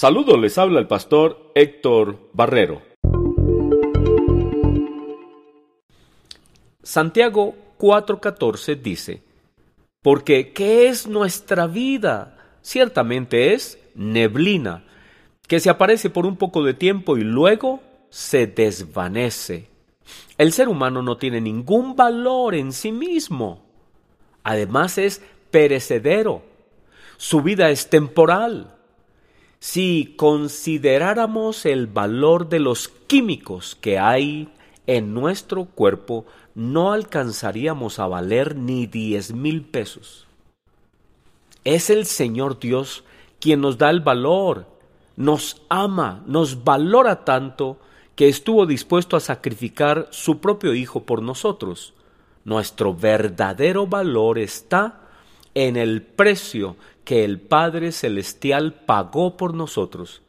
Saludos, les habla el pastor Héctor Barrero. Santiago 4:14 dice, porque ¿qué es nuestra vida? Ciertamente es neblina, que se aparece por un poco de tiempo y luego se desvanece. El ser humano no tiene ningún valor en sí mismo. Además es perecedero. Su vida es temporal. Si consideráramos el valor de los químicos que hay en nuestro cuerpo, no alcanzaríamos a valer ni diez mil pesos. Es el Señor Dios quien nos da el valor, nos ama, nos valora tanto que estuvo dispuesto a sacrificar su propio Hijo por nosotros. Nuestro verdadero valor está en el precio que el Padre Celestial pagó por nosotros,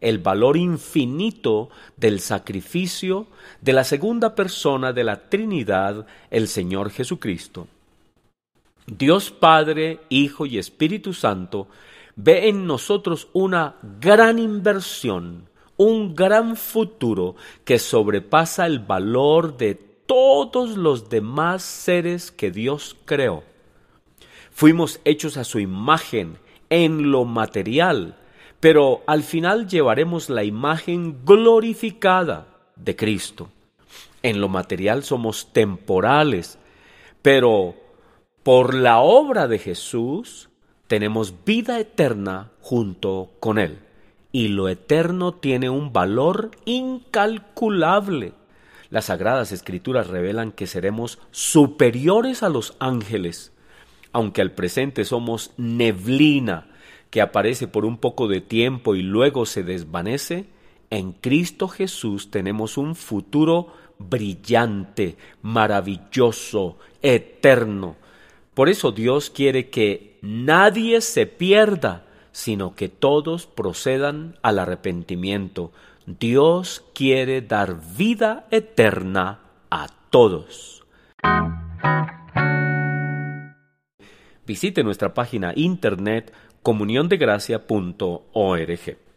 el valor infinito del sacrificio de la segunda persona de la Trinidad, el Señor Jesucristo. Dios Padre, Hijo y Espíritu Santo ve en nosotros una gran inversión, un gran futuro que sobrepasa el valor de todos los demás seres que Dios creó. Fuimos hechos a su imagen en lo material, pero al final llevaremos la imagen glorificada de Cristo. En lo material somos temporales, pero por la obra de Jesús tenemos vida eterna junto con Él. Y lo eterno tiene un valor incalculable. Las sagradas escrituras revelan que seremos superiores a los ángeles aunque al presente somos neblina que aparece por un poco de tiempo y luego se desvanece, en Cristo Jesús tenemos un futuro brillante, maravilloso, eterno. Por eso Dios quiere que nadie se pierda, sino que todos procedan al arrepentimiento. Dios quiere dar vida eterna a todos. Visite nuestra página internet comuniondegracia.org.